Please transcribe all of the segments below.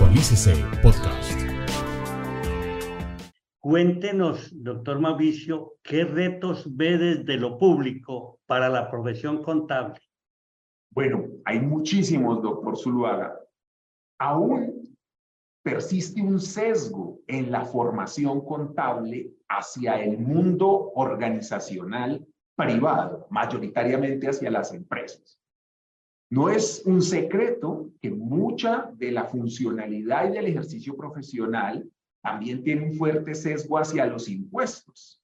Actualícese Podcast. Cuéntenos, doctor Mauricio, ¿qué retos ve desde lo público para la profesión contable? Bueno, hay muchísimos, doctor Zuluaga. Aún persiste un sesgo en la formación contable hacia el mundo organizacional privado, mayoritariamente hacia las empresas. No es un secreto que mucha de la funcionalidad y del ejercicio profesional también tiene un fuerte sesgo hacia los impuestos.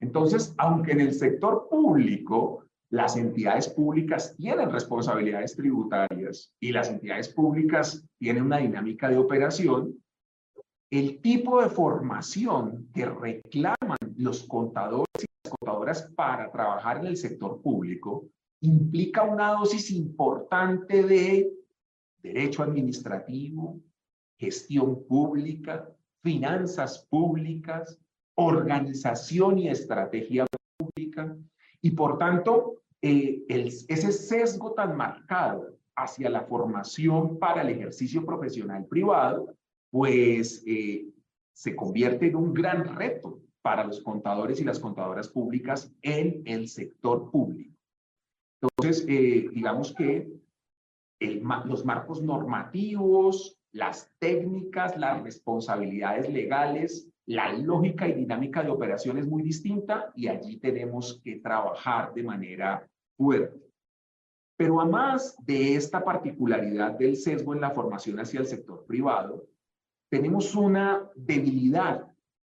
Entonces, aunque en el sector público las entidades públicas tienen responsabilidades tributarias y las entidades públicas tienen una dinámica de operación, el tipo de formación que reclaman los contadores y las contadoras para trabajar en el sector público implica una dosis importante de derecho administrativo, gestión pública, finanzas públicas, organización y estrategia pública, y por tanto, eh, ese sesgo tan marcado hacia la formación para el ejercicio profesional privado, pues eh, se convierte en un gran reto para los contadores y las contadoras públicas en el sector público. Entonces, eh, digamos que los marcos normativos, las técnicas, las responsabilidades legales, la lógica y dinámica de operación es muy distinta y allí tenemos que trabajar de manera fuerte. Pero además de esta particularidad del sesgo en la formación hacia el sector privado, tenemos una debilidad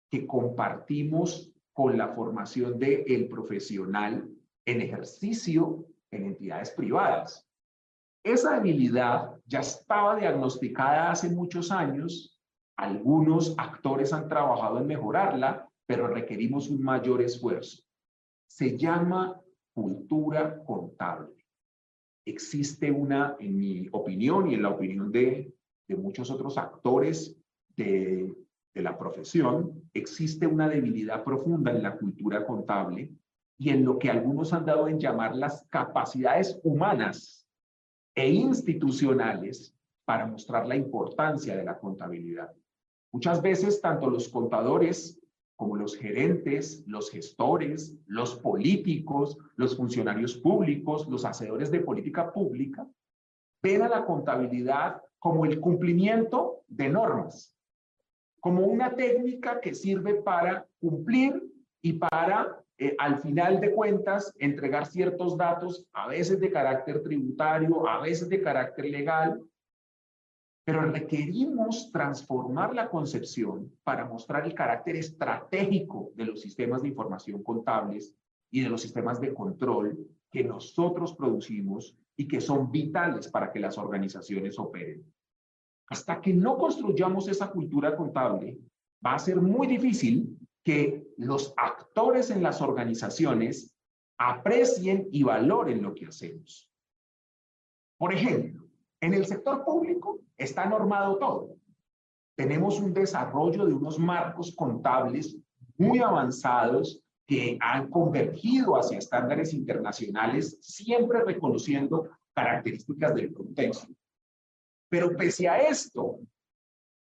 que compartimos con la formación del profesional en ejercicio en entidades privadas. Esa debilidad ya estaba diagnosticada hace muchos años. Algunos actores han trabajado en mejorarla, pero requerimos un mayor esfuerzo. Se llama cultura contable. Existe una, en mi opinión y en la opinión de, de muchos otros actores de, de la profesión, existe una debilidad profunda en la cultura contable y en lo que algunos han dado en llamar las capacidades humanas e institucionales para mostrar la importancia de la contabilidad. Muchas veces tanto los contadores como los gerentes, los gestores, los políticos, los funcionarios públicos, los hacedores de política pública, ven a la contabilidad como el cumplimiento de normas, como una técnica que sirve para cumplir y para eh, al final de cuentas, entregar ciertos datos, a veces de carácter tributario, a veces de carácter legal, pero requerimos transformar la concepción para mostrar el carácter estratégico de los sistemas de información contables y de los sistemas de control que nosotros producimos y que son vitales para que las organizaciones operen. Hasta que no construyamos esa cultura contable, va a ser muy difícil que los actores en las organizaciones aprecien y valoren lo que hacemos. Por ejemplo, en el sector público está normado todo. Tenemos un desarrollo de unos marcos contables muy avanzados que han convergido hacia estándares internacionales, siempre reconociendo características del contexto. Pero pese a esto,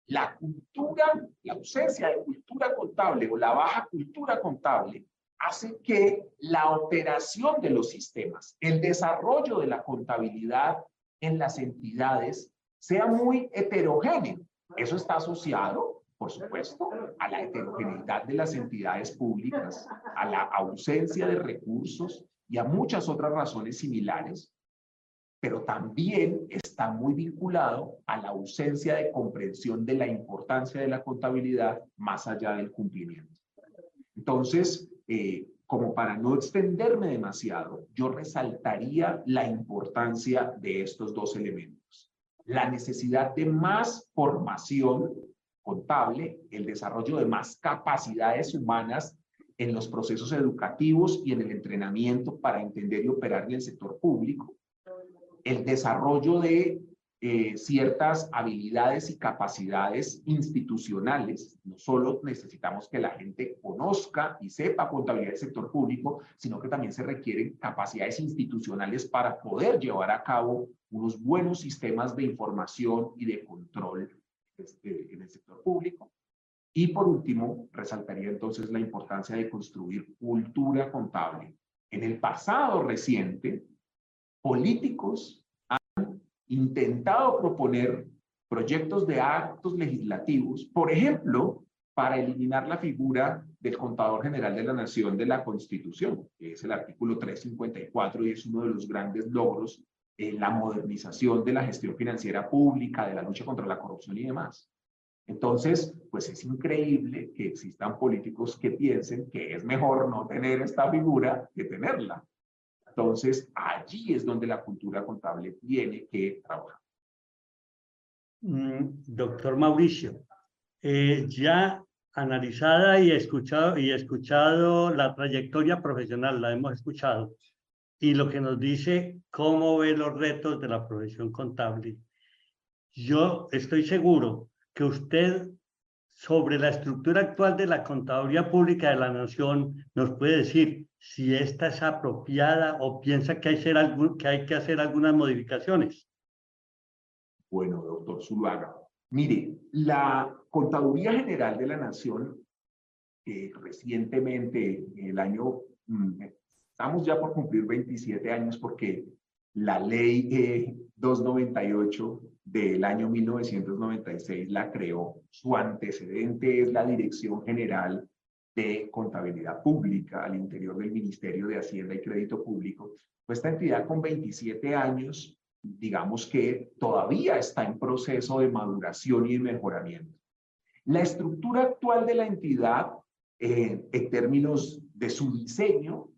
la cultura, la ausencia de cultura contable o la baja cultura contable hace que la operación de los sistemas, el desarrollo de la contabilidad en las entidades sea muy heterogéneo. Eso está asociado, por supuesto, a la heterogeneidad de las entidades públicas, a la ausencia de recursos y a muchas otras razones similares pero también está muy vinculado a la ausencia de comprensión de la importancia de la contabilidad más allá del cumplimiento. Entonces, eh, como para no extenderme demasiado, yo resaltaría la importancia de estos dos elementos. La necesidad de más formación contable, el desarrollo de más capacidades humanas en los procesos educativos y en el entrenamiento para entender y operar en el sector público, el desarrollo de eh, ciertas habilidades y capacidades institucionales. No solo necesitamos que la gente conozca y sepa contabilidad del sector público, sino que también se requieren capacidades institucionales para poder llevar a cabo unos buenos sistemas de información y de control este, en el sector público. Y por último, resaltaría entonces la importancia de construir cultura contable. En el pasado reciente, políticos han intentado proponer proyectos de actos legislativos, por ejemplo, para eliminar la figura del contador general de la nación de la Constitución, que es el artículo 354 y es uno de los grandes logros en la modernización de la gestión financiera pública, de la lucha contra la corrupción y demás. Entonces, pues es increíble que existan políticos que piensen que es mejor no tener esta figura que tenerla. Entonces, allí es donde la cultura contable tiene que trabajar. Mm, doctor Mauricio, eh, ya analizada y escuchado, y escuchado la trayectoria profesional, la hemos escuchado, y lo que nos dice cómo ve los retos de la profesión contable. Yo estoy seguro que usted sobre la estructura actual de la contaduría pública de la nación nos puede decir si esta es apropiada o piensa que hay, ser algún, que, hay que hacer algunas modificaciones. Bueno, doctor Zuluaga, mire, la Contaduría General de la Nación, que recientemente, el año, mm, estamos ya por cumplir 27 años porque la ley 298 del año 1996 la creó. Su antecedente es la Dirección General de Contabilidad Pública al interior del Ministerio de Hacienda y Crédito Público. Pues esta entidad con 27 años, digamos que todavía está en proceso de maduración y mejoramiento. La estructura actual de la entidad, eh, en términos de su diseño,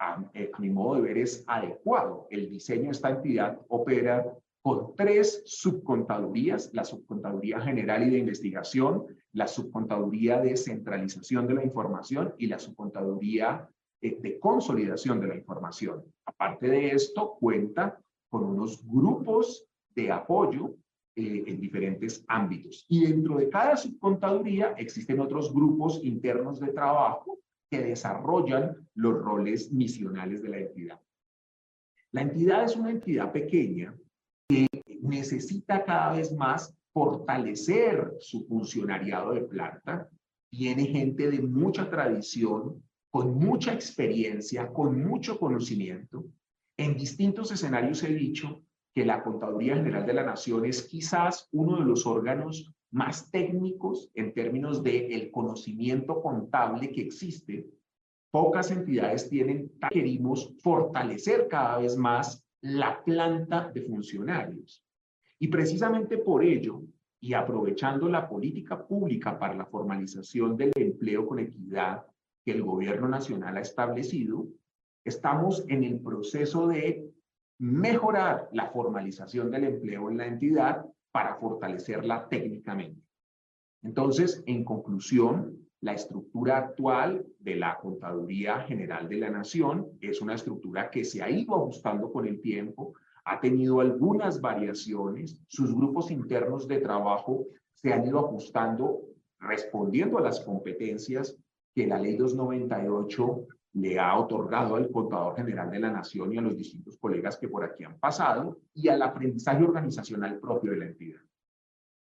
a, eh, a mi modo de ver, es adecuado. El diseño de esta entidad opera con tres subcontadurías, la subcontaduría general y de investigación, la subcontaduría de centralización de la información y la subcontaduría eh, de consolidación de la información. Aparte de esto, cuenta con unos grupos de apoyo eh, en diferentes ámbitos. Y dentro de cada subcontaduría existen otros grupos internos de trabajo que desarrollan los roles misionales de la entidad. La entidad es una entidad pequeña necesita cada vez más fortalecer su funcionariado de planta. Tiene gente de mucha tradición, con mucha experiencia, con mucho conocimiento. En distintos escenarios he dicho que la Contaduría General de la Nación es quizás uno de los órganos más técnicos en términos de el conocimiento contable que existe. Pocas entidades tienen, queremos fortalecer cada vez más la planta de funcionarios. Y precisamente por ello, y aprovechando la política pública para la formalización del empleo con equidad que el gobierno nacional ha establecido, estamos en el proceso de mejorar la formalización del empleo en la entidad para fortalecerla técnicamente. Entonces, en conclusión, la estructura actual de la Contaduría General de la Nación es una estructura que se ha ido ajustando con el tiempo, ha tenido algunas variaciones, sus grupos internos de trabajo se han ido ajustando respondiendo a las competencias que la ley 298 le ha otorgado al contador general de la nación y a los distintos colegas que por aquí han pasado y al aprendizaje organizacional propio de la entidad.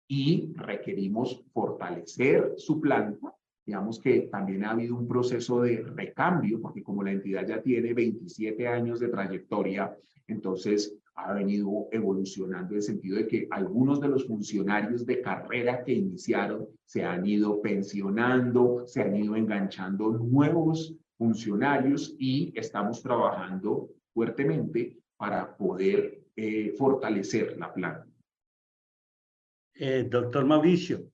Y requerimos fortalecer su planta. Digamos que también ha habido un proceso de recambio, porque como la entidad ya tiene 27 años de trayectoria, entonces ha venido evolucionando en el sentido de que algunos de los funcionarios de carrera que iniciaron se han ido pensionando, se han ido enganchando nuevos funcionarios y estamos trabajando fuertemente para poder eh, fortalecer la planta. Eh, doctor Mauricio,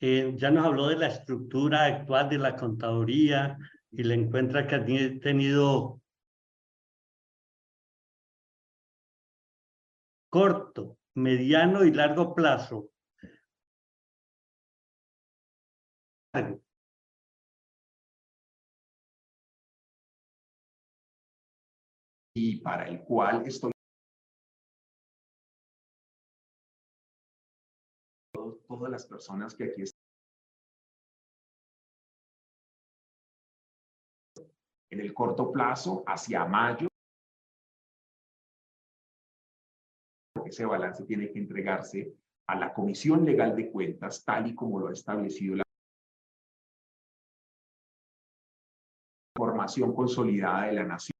eh, ya nos habló de la estructura actual de la contaduría y le encuentra que ha tenido corto, mediano y largo plazo. Y para el cual estoy todas las personas que aquí están en el corto plazo, hacia mayo, ese balance tiene que entregarse a la Comisión Legal de Cuentas, tal y como lo ha establecido la formación consolidada de la nación.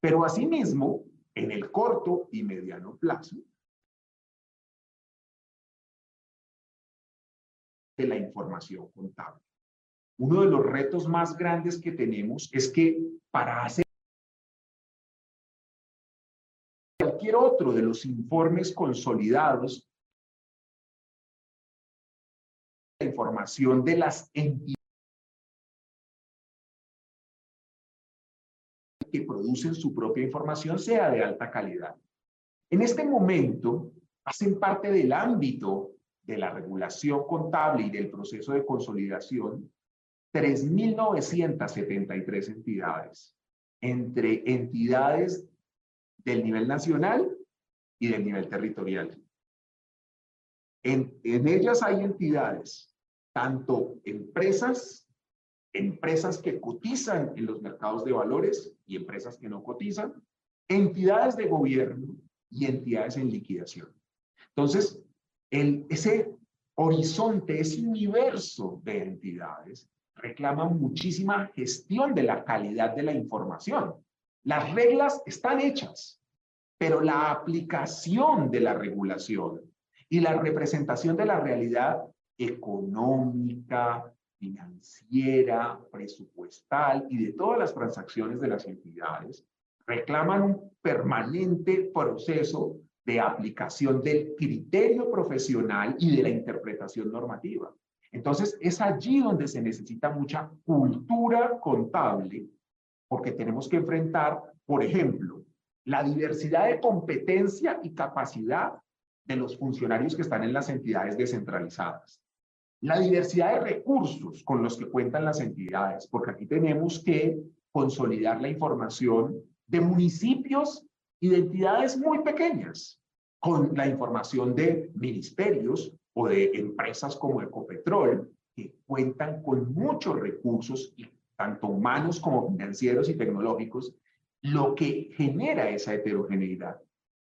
Pero asimismo, en el corto y mediano plazo, de la información contable. Uno de los retos más grandes que tenemos es que para hacer otro de los informes consolidados, la información de las entidades que producen su propia información sea de alta calidad. En este momento, hacen parte del ámbito de la regulación contable y del proceso de consolidación 3.973 entidades, entre entidades del nivel nacional y del nivel territorial. En, ellas hay entidades, tanto empresas, empresas que cotizan en los mercados de valores y empresas que no cotizan, entidades de gobierno y entidades en liquidación. Entonces, ese horizonte, ese universo de entidades reclama muchísima gestión de la calidad de la información. Las reglas están hechas, pero la aplicación de la regulación y la representación de la realidad económica, financiera, presupuestal y de todas las transacciones de las entidades reclaman un permanente proceso de aplicación del criterio profesional y de la interpretación normativa. Entonces, es allí donde se necesita mucha cultura contable, porque tenemos que enfrentar, por ejemplo, la diversidad de competencia y capacidad de los funcionarios que están en las entidades descentralizadas. La diversidad de recursos con los que cuentan las entidades, porque aquí tenemos que consolidar la información de municipios y de entidades muy pequeñas, con la información de ministerios o de empresas como Ecopetrol, que cuentan con muchos recursos, tanto humanos como financieros y tecnológicos, lo que genera esa heterogeneidad.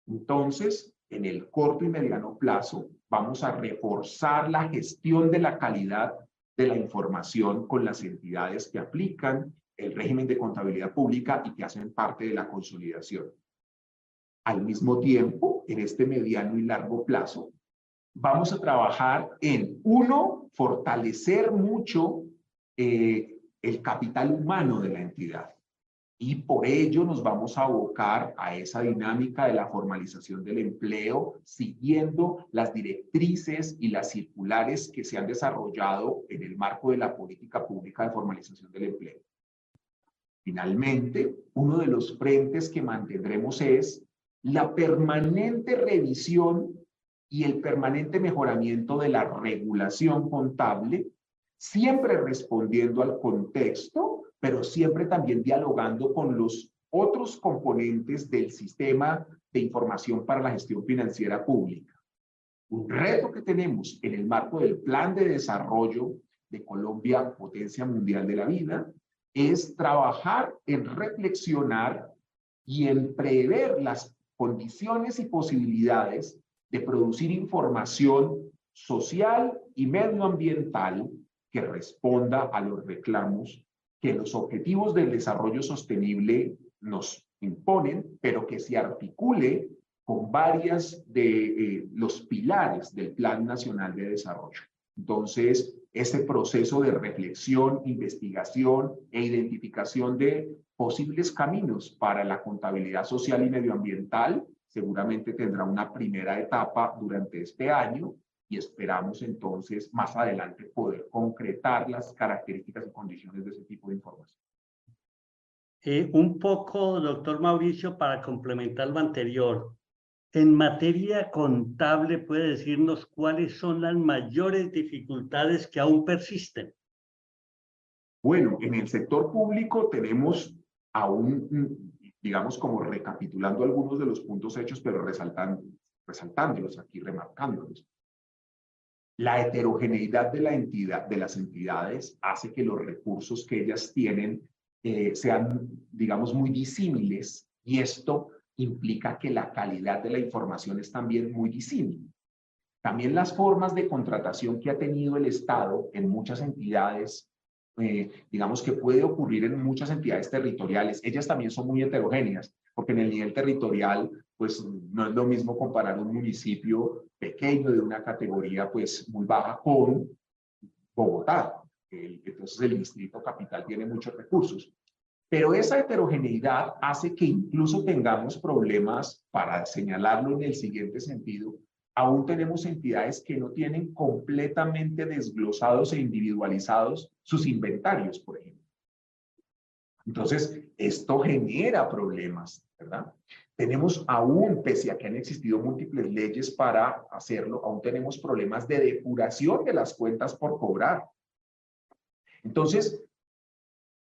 Entonces, en el corto y mediano plazo, vamos a reforzar la gestión de la calidad de la información con las entidades que aplican el régimen de contabilidad pública y que hacen parte de la consolidación. Al mismo tiempo, en este mediano y largo plazo, vamos a trabajar en, uno, fortalecer mucho eh, el capital humano de la entidad. Y por ello nos vamos a abocar a esa dinámica de la formalización del empleo, siguiendo las directrices y las circulares que se han desarrollado en el marco de la política pública de formalización del empleo. Finalmente, uno de los frentes que mantendremos es la permanente revisión y el permanente mejoramiento de la regulación contable, siempre respondiendo al contexto, pero siempre también dialogando con los otros componentes del sistema de información para la gestión financiera pública. Un reto que tenemos en el marco del Plan de Desarrollo de Colombia, Potencia Mundial de la Vida, es trabajar en reflexionar y en prever las condiciones y posibilidades de producir información social y medioambiental que responda a los reclamos que los objetivos del desarrollo sostenible nos imponen, pero que se articule con varias de eh, los pilares del Plan Nacional de Desarrollo. Entonces, ese proceso de reflexión, investigación e identificación de posibles caminos para la contabilidad social y medioambiental. Seguramente tendrá una primera etapa durante este año y esperamos entonces más adelante poder concretar las características y condiciones de ese tipo de información. Eh, un poco, doctor Mauricio, para complementar lo anterior. En materia contable, ¿puede decirnos cuáles son las mayores dificultades que aún persisten? Bueno, en el sector público tenemos aún, digamos, como recapitulando algunos de los puntos hechos, pero resaltando, resaltándolos aquí, remarcándolos. La heterogeneidad de la entidad, de las entidades, hace que los recursos que ellas tienen eh, sean, digamos, muy disímiles y esto implica que la calidad de la información es también muy disímil. También las formas de contratación que ha tenido el Estado en muchas entidades, eh, digamos que puede ocurrir en muchas entidades territoriales, ellas también son muy heterogéneas, porque en el nivel territorial, pues no es lo mismo comparar un municipio pequeño de una categoría pues muy baja con Bogotá. entonces el distrito capital tiene muchos recursos. Pero esa heterogeneidad hace que incluso tengamos problemas, para señalarlo en el siguiente sentido, aún tenemos entidades que no tienen completamente desglosados e individualizados sus inventarios, por ejemplo. Entonces, esto genera problemas, ¿verdad? Tenemos aún, pese a que han existido múltiples leyes para hacerlo, aún tenemos problemas de depuración de las cuentas por cobrar. Entonces,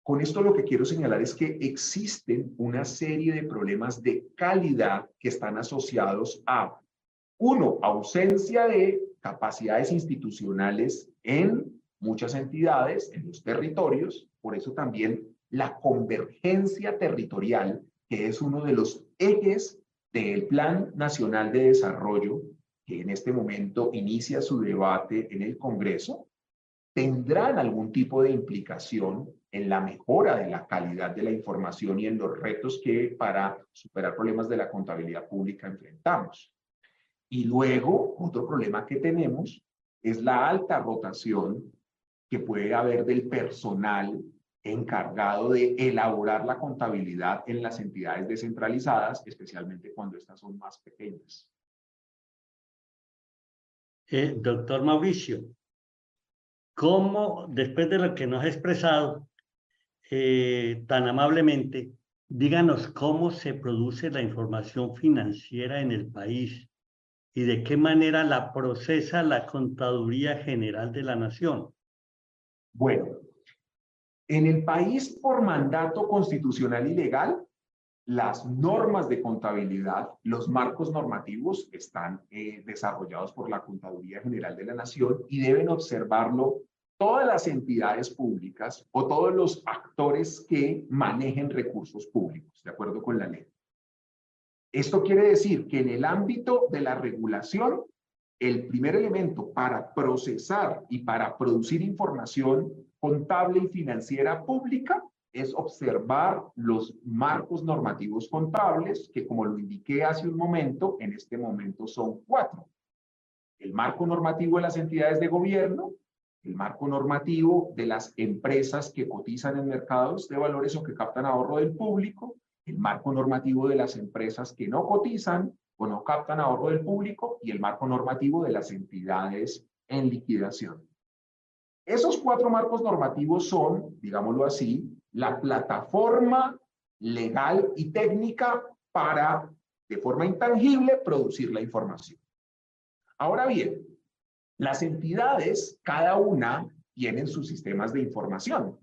con esto lo que quiero señalar es que existen una serie de problemas de calidad que están asociados a, uno, ausencia de capacidades institucionales en muchas entidades, en los territorios, por eso también la convergencia territorial, que es uno de los ejes del Plan Nacional de Desarrollo, que en este momento inicia su debate en el Congreso, tendrán algún tipo de implicación en la mejora de la calidad de la información y en los retos que para superar problemas de la contabilidad pública enfrentamos. Y luego, otro problema que tenemos es la alta rotación que puede haber del personal encargado de elaborar la contabilidad en las entidades descentralizadas, especialmente cuando estas son más pequeñas. Eh, doctor Mauricio, ¿cómo, después de lo que nos ha expresado eh, tan amablemente, díganos cómo se produce la información financiera en el país y de qué manera la procesa la Contaduría General de la Nación? Bueno, en el país, por mandato constitucional y legal, las normas de contabilidad, los marcos normativos están eh, desarrollados por la Contaduría General de la Nación y deben observarlo todas las entidades públicas o todos los actores que manejen recursos públicos, de acuerdo con la ley. Esto quiere decir que en el ámbito de la regulación, el primer elemento para procesar y para producir información contable y financiera pública es observar los marcos normativos contables, que como lo indiqué hace un momento, en este momento son cuatro. El marco normativo de las entidades de gobierno, el marco normativo de las empresas que cotizan en mercados de valores o que captan ahorro del público, el marco normativo de las empresas que no cotizan o no captan ahorro del público y el marco normativo de las entidades en liquidación. Esos cuatro marcos normativos son, digámoslo así, la plataforma legal y técnica para, de forma intangible, producir la información. Ahora bien, las entidades, cada una, tienen sus sistemas de información.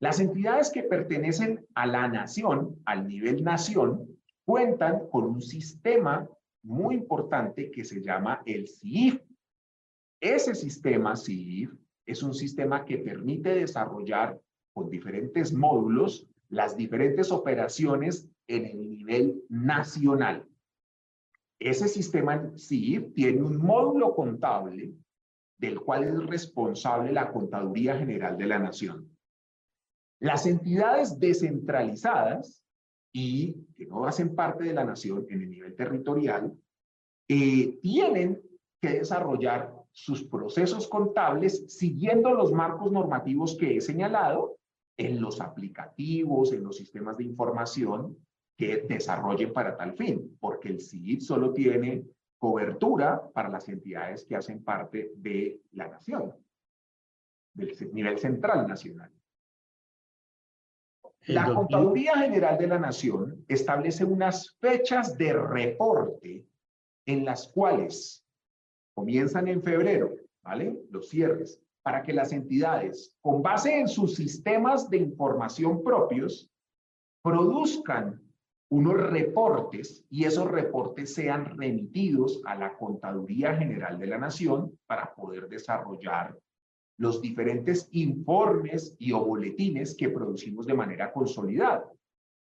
Las entidades que pertenecen a la nación, al nivel nación, cuentan con un sistema muy importante que se llama el CIF. Ese sistema CIF es un sistema que permite desarrollar con diferentes módulos las diferentes operaciones en el nivel nacional. Ese sistema sí tiene un módulo contable del cual es responsable la Contaduría General de la Nación. Las entidades descentralizadas y que no hacen parte de la nación en el nivel territorial, eh, tienen que desarrollar sus procesos contables siguiendo los marcos normativos que he señalado en los aplicativos, en los sistemas de información que desarrollen para tal fin, porque el CID solo tiene cobertura para las entidades que hacen parte de la nación, del nivel central nacional. La Contaduría General de la Nación establece unas fechas de reporte en las cuales comienzan en febrero, ¿vale? Los cierres, para que las entidades, con base en sus sistemas de información propios, produzcan unos reportes y esos reportes sean remitidos a la Contaduría General de la Nación para poder desarrollar los diferentes informes y o boletines que producimos de manera consolidada.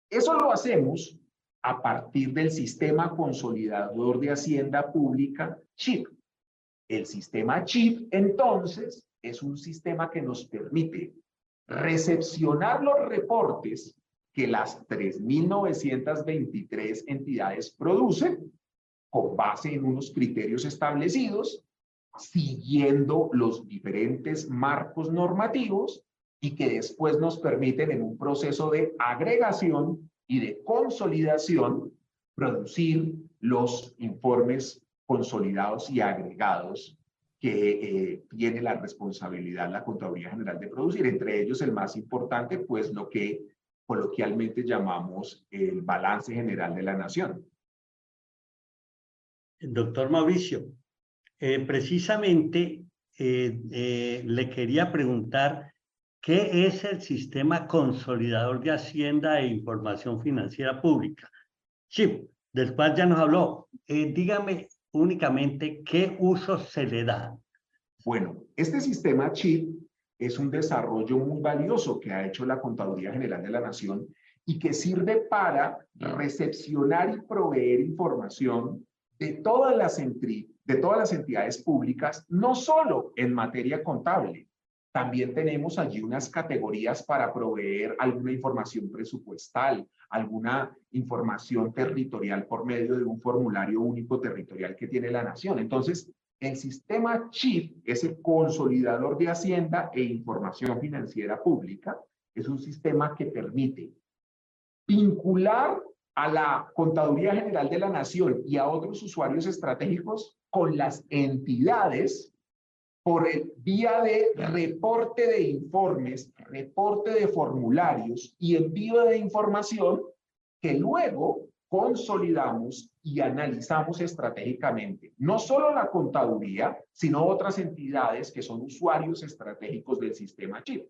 Eso lo hacemos a partir del sistema consolidador de Hacienda Pública, CHIP. El sistema CHIP, entonces, es un sistema que nos permite recepcionar los reportes que las 3.923 entidades producen con base en unos criterios establecidos, siguiendo los diferentes marcos normativos y que después nos permiten en un proceso de agregación y de consolidación producir los informes consolidados y agregados que eh, tiene la responsabilidad la Contaduría General de producir, entre ellos el más importante, pues lo que coloquialmente llamamos el balance general de la nación. Doctor Mauricio, eh, precisamente eh, le quería preguntar qué es el Sistema Consolidador de Hacienda e Información Financiera Pública. Sí, del cual ya nos habló. dígame únicamente qué uso se le da. Bueno, este sistema CHIP es un desarrollo muy valioso que ha hecho la Contaduría General de la Nación y que sirve para recepcionar y proveer información de todas las, de todas las entidades públicas, no solo en materia contable. También tenemos allí unas categorías para proveer alguna información presupuestal, alguna información territorial por medio de un formulario único territorial que tiene la nación. Entonces, el sistema CHIP es el consolidador de Hacienda e Información Financiera Pública. Es un sistema que permite vincular a la Contaduría General de la Nación y a otros usuarios estratégicos con las entidades por el, vía de reporte de informes, reporte de formularios y envío de información que luego consolidamos y analizamos estratégicamente. No solo la contaduría, sino otras entidades que son usuarios estratégicos del sistema CHIP.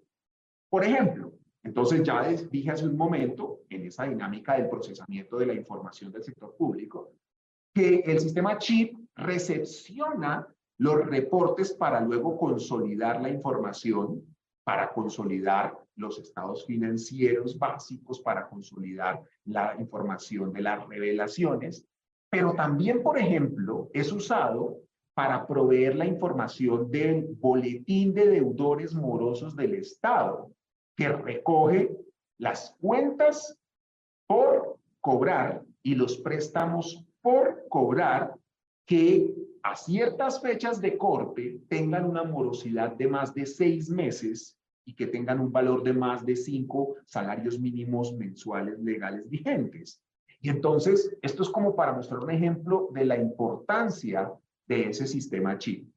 Por ejemplo, entonces ya dije hace un momento, en esa dinámica del procesamiento de la información del sector público, que el sistema CHIP recepciona los reportes para luego consolidar la información, para consolidar los estados financieros básicos, para consolidar la información de las revelaciones, pero también, por ejemplo, es usado para proveer la información del boletín de deudores morosos del Estado, que recoge las cuentas por cobrar y los préstamos por cobrar que a ciertas fechas de corte tengan una morosidad de más de seis meses y que tengan un valor de más de cinco salarios mínimos mensuales legales vigentes. Y entonces, esto es como para mostrar un ejemplo de la importancia de ese sistema chip.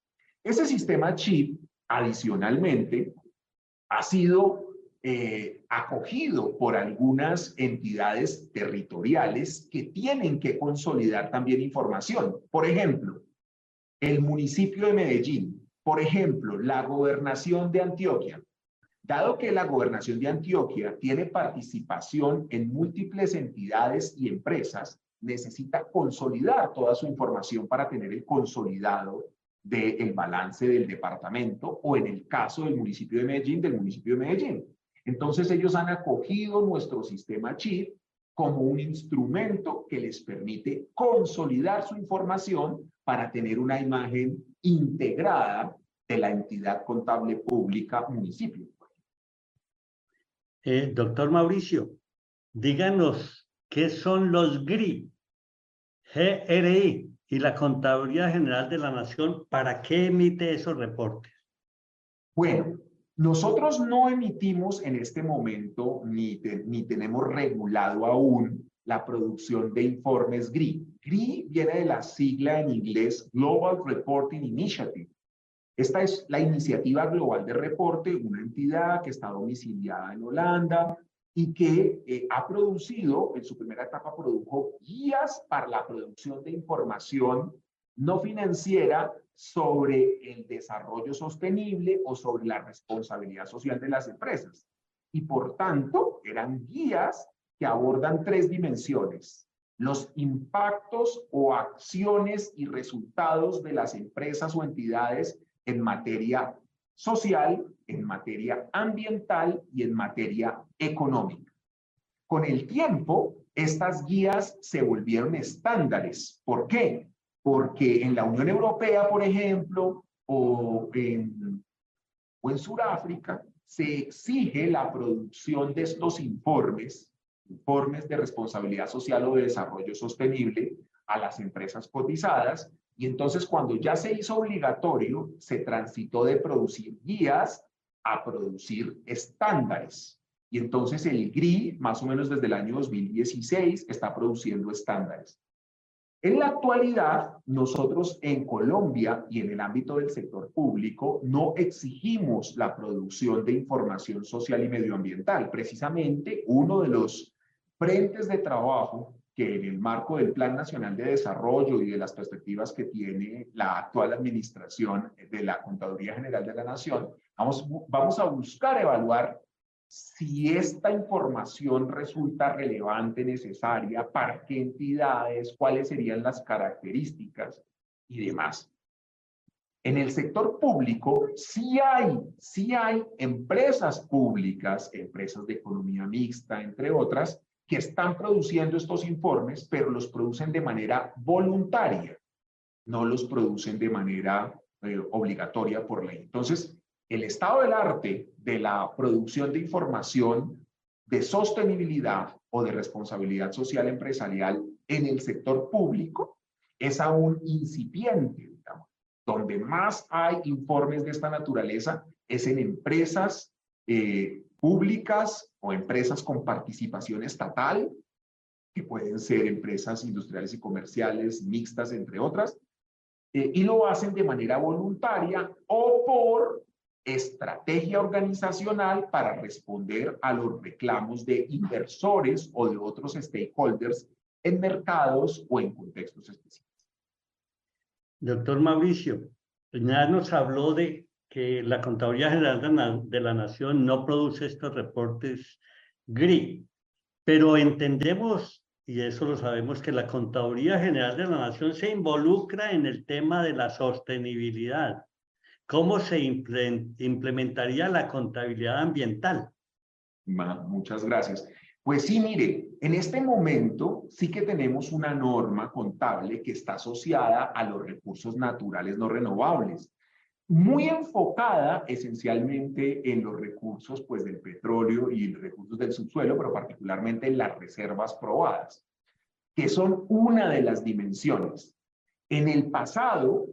Ese sistema chip, adicionalmente, ha sido eh, acogido por algunas entidades territoriales que tienen que consolidar también información. Por ejemplo, el municipio de Medellín, por ejemplo, la gobernación de Antioquia. Dado que la gobernación de Antioquia tiene participación en múltiples entidades y empresas, necesita consolidar toda su información para tener el consolidado del balance del departamento o en el caso del municipio de Medellín, del municipio de Medellín. Entonces ellos han acogido nuestro sistema CHIP como un instrumento que les permite consolidar su información para tener una imagen integrada de la entidad contable pública municipio. Eh, doctor Mauricio, díganos qué son los GRI, GRI y la Contaduría General de la Nación, ¿para qué emite esos reportes? Bueno, nosotros no emitimos en este momento ni, ni tenemos regulado aún la producción de informes GRI. GRI viene de la sigla en inglés Global Reporting Initiative. Esta es la iniciativa global de reporte, una entidad que está domiciliada en Holanda y que eh, ha producido, en su primera etapa produjo guías para la producción de información no financiera sobre el desarrollo sostenible o sobre la responsabilidad social de las empresas. Y por tanto, eran guías que abordan tres dimensiones. Los impactos o acciones y resultados de las empresas o entidades en materia social, en materia ambiental y en materia económica. Con el tiempo, estas guías se volvieron estándares. ¿Por qué? Porque en la Unión Europea, por ejemplo, o en, o en Sudáfrica, se exige la producción de estos informes, informes de responsabilidad social o de desarrollo sostenible a las empresas cotizadas, y entonces cuando ya se hizo obligatorio, se transitó de producir guías a producir estándares. Y entonces el GRI, más o menos desde el año 2016, está produciendo estándares. En la actualidad, nosotros en Colombia y en el ámbito del sector público no exigimos la producción de información social y medioambiental. Precisamente uno de los frentes de trabajo que en el marco del Plan Nacional de Desarrollo y de las perspectivas que tiene la actual administración de la Contaduría General de la Nación, vamos, vamos a buscar evaluar si esta información resulta relevante, necesaria, para qué entidades, cuáles serían las características y demás. En el sector público sí hay, sí hay empresas públicas, empresas de economía mixta, entre otras, que están produciendo estos informes, pero los producen de manera voluntaria, no los producen de manera eh, obligatoria por ley. Entonces, el estado del arte de la producción de información de sostenibilidad o de responsabilidad social empresarial en el sector público es aún incipiente, digamos. Donde más hay informes de esta naturaleza es en empresas eh, públicas o empresas con participación estatal, que pueden ser empresas industriales y comerciales mixtas, entre otras, eh, y lo hacen de manera voluntaria o por estrategia organizacional para responder a los reclamos de inversores o de otros stakeholders en mercados o en contextos específicos. Doctor Mauricio, ya nos habló de que la Contaduría General de la Nación no produce estos reportes GRI, pero entendemos, y eso lo sabemos, que la Contaduría General de la Nación se involucra en el tema de la sostenibilidad ¿Cómo se implementaría la contabilidad ambiental? Muchas gracias. Pues sí, mire, en este momento sí que tenemos una norma contable que está asociada a los recursos naturales no renovables, muy enfocada esencialmente en los recursos pues del petróleo y los recursos del subsuelo, pero particularmente en las reservas probadas, que son una de las dimensiones. En el pasado,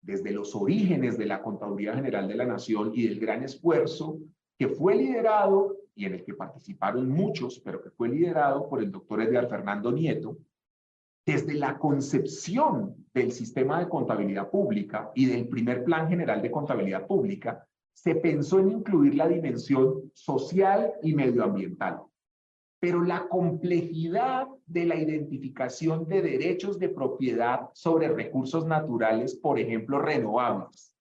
desde los orígenes de la Contaduría General de la Nación y del gran esfuerzo que fue liderado y en el que participaron muchos, pero que fue liderado por el doctor Edgar Fernando Nieto, desde la concepción del sistema de contabilidad pública y del primer plan general de contabilidad pública, se pensó en incluir la dimensión social y medioambiental pero la complejidad de la identificación de derechos de propiedad sobre recursos naturales, por ejemplo, renovables,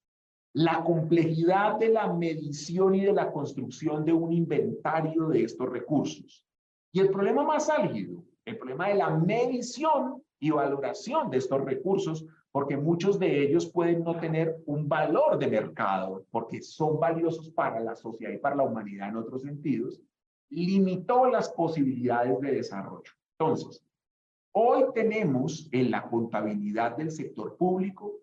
la complejidad de la medición y de la construcción de un inventario de estos recursos. Y el problema más álgido, el problema de la medición y valoración de estos recursos, porque muchos de ellos pueden no tener un valor de mercado, porque son valiosos para la sociedad y para la humanidad en otros sentidos, limitó las posibilidades de desarrollo. Entonces, hoy tenemos en la contabilidad del sector público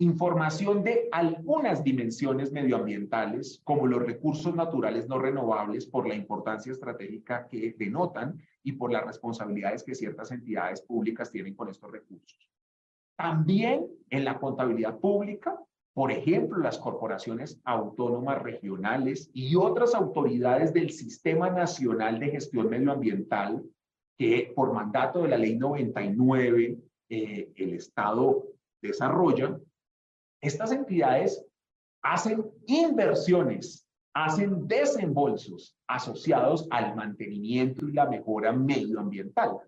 información de algunas dimensiones medioambientales, como los recursos naturales no renovables, por la importancia estratégica que denotan y por las responsabilidades que ciertas entidades públicas tienen con estos recursos. También en la contabilidad pública por ejemplo, las corporaciones autónomas regionales y otras autoridades del Sistema Nacional de Gestión Medioambiental que por mandato de la Ley 99 eh, el Estado desarrolla, estas entidades hacen inversiones, hacen desembolsos asociados al mantenimiento y la mejora medioambiental.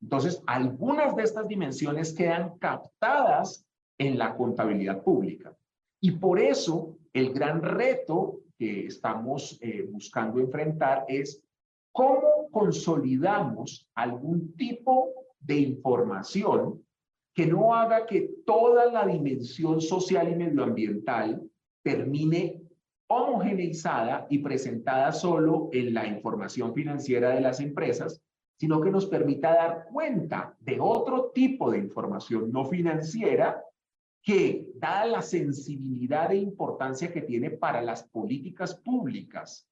Entonces, algunas de estas dimensiones quedan captadas en la contabilidad pública. Y por eso el gran reto que estamos eh, buscando enfrentar es cómo consolidamos algún tipo de información que no haga que toda la dimensión social y medioambiental termine homogeneizada y presentada solo en la información financiera de las empresas, sino que nos permita dar cuenta de otro tipo de información no financiera que, dada la sensibilidad e importancia que tiene para las políticas públicas,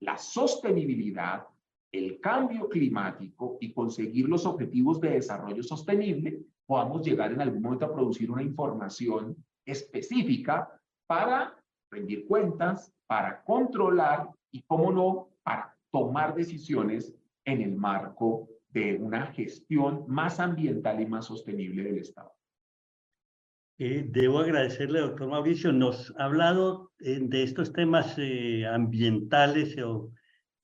la sostenibilidad, el cambio climático y conseguir los objetivos de desarrollo sostenible, podamos llegar en algún momento a producir una información específica para rendir cuentas, para controlar y, cómo no, para tomar decisiones en el marco de una gestión más ambiental y más sostenible del Estado. Eh, debo agradecerle, doctor Mauricio, nos ha hablado eh, de estos temas eh, ambientales o,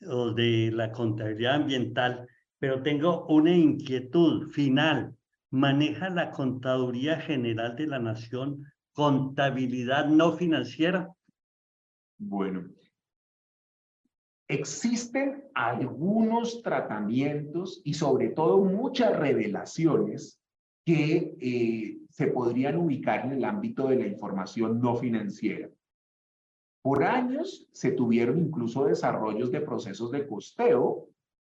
o de la contabilidad ambiental, pero tengo una inquietud final. ¿Maneja la Contaduría General de la Nación contabilidad no financiera? Bueno, existen algunos tratamientos y sobre todo muchas revelaciones que eh, se podrían ubicar en el ámbito de la información no financiera. Por años se tuvieron incluso desarrollos de procesos de costeo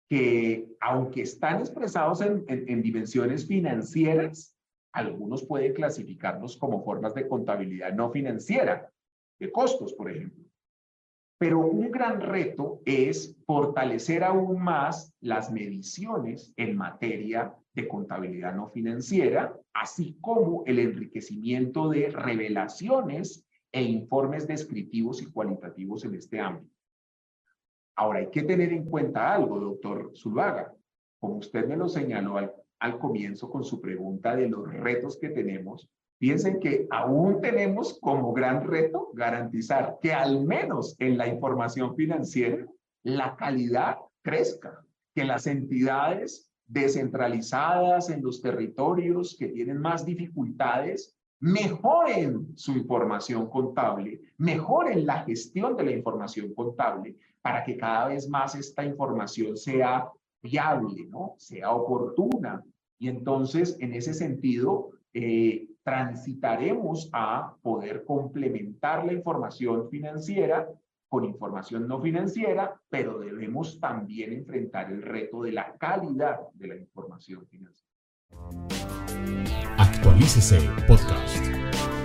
que, aunque están expresados en, en dimensiones financieras, algunos pueden clasificarlos como formas de contabilidad no financiera, de costos, por ejemplo. Pero un gran reto es fortalecer aún más las mediciones en materia de contabilidad no financiera, así como el enriquecimiento de revelaciones e informes descriptivos y cualitativos en este ámbito. Ahora, hay que tener en cuenta algo, doctor Zuluaga. Como usted me lo señaló al, al comienzo con su pregunta de los retos que tenemos, piensen que aún tenemos como gran reto garantizar que al menos en la información financiera la calidad crezca, que las entidades descentralizadas en los territorios que tienen más dificultades mejoren su información contable, mejoren la gestión de la información contable para que cada vez más esta información sea viable, ¿no? sea oportuna. Y entonces, en ese sentido, eh, transitaremos a poder complementar la información financiera con información no financiera, pero debemos también enfrentar el reto de la calidad de la información financiera. Actualícese Podcast.